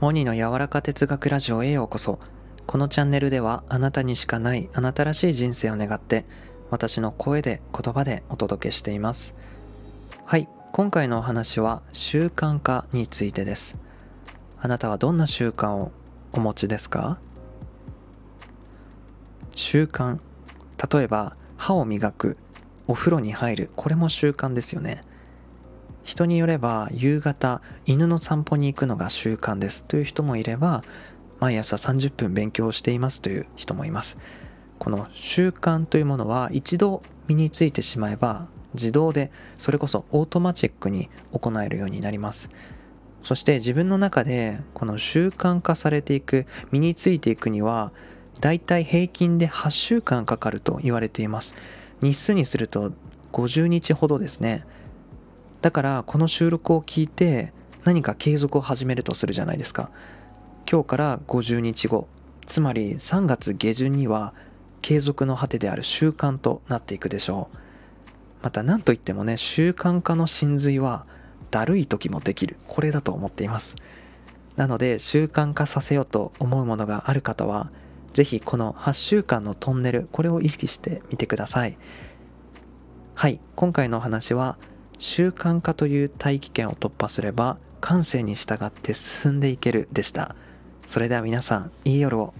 モニの柔らか哲学ラジオへようこそ。このチャンネルではあなたにしかないあなたらしい人生を願って私の声で言葉でお届けしています。はい今回のお話は習慣化についてです。あなたはどんな習慣をお持ちですか？習慣。例えば歯を磨くお風呂に入る。これも習慣ですよね。人によれば夕方犬の散歩に行くのが習慣です。という人もいれば毎朝30分勉強しています。という人もいます。この習慣というものは一度身についてしまえば自動でそれこそオートマチックに行えるようになります。そして自分の中でこの習慣化されていく身についていくにはだいたい平均で8週間かかると言われています。日数にすると50日ほどですね。だからこの収録を聞いて何か継続を始めるとするじゃないですか。今日から50日後つまり3月下旬には継続の果てである習慣となっていくでしょう。また何といってもね習慣化の真髄はだるい時もできる。これだと思っています。なので習慣化させようと思うものがある方は是非この8週間のトンネルこれを意識してみてください。はい今回のお話は習慣化という大気圏を突破すれば感性に従って進んでいけるでした。それでは皆さんいい夜を。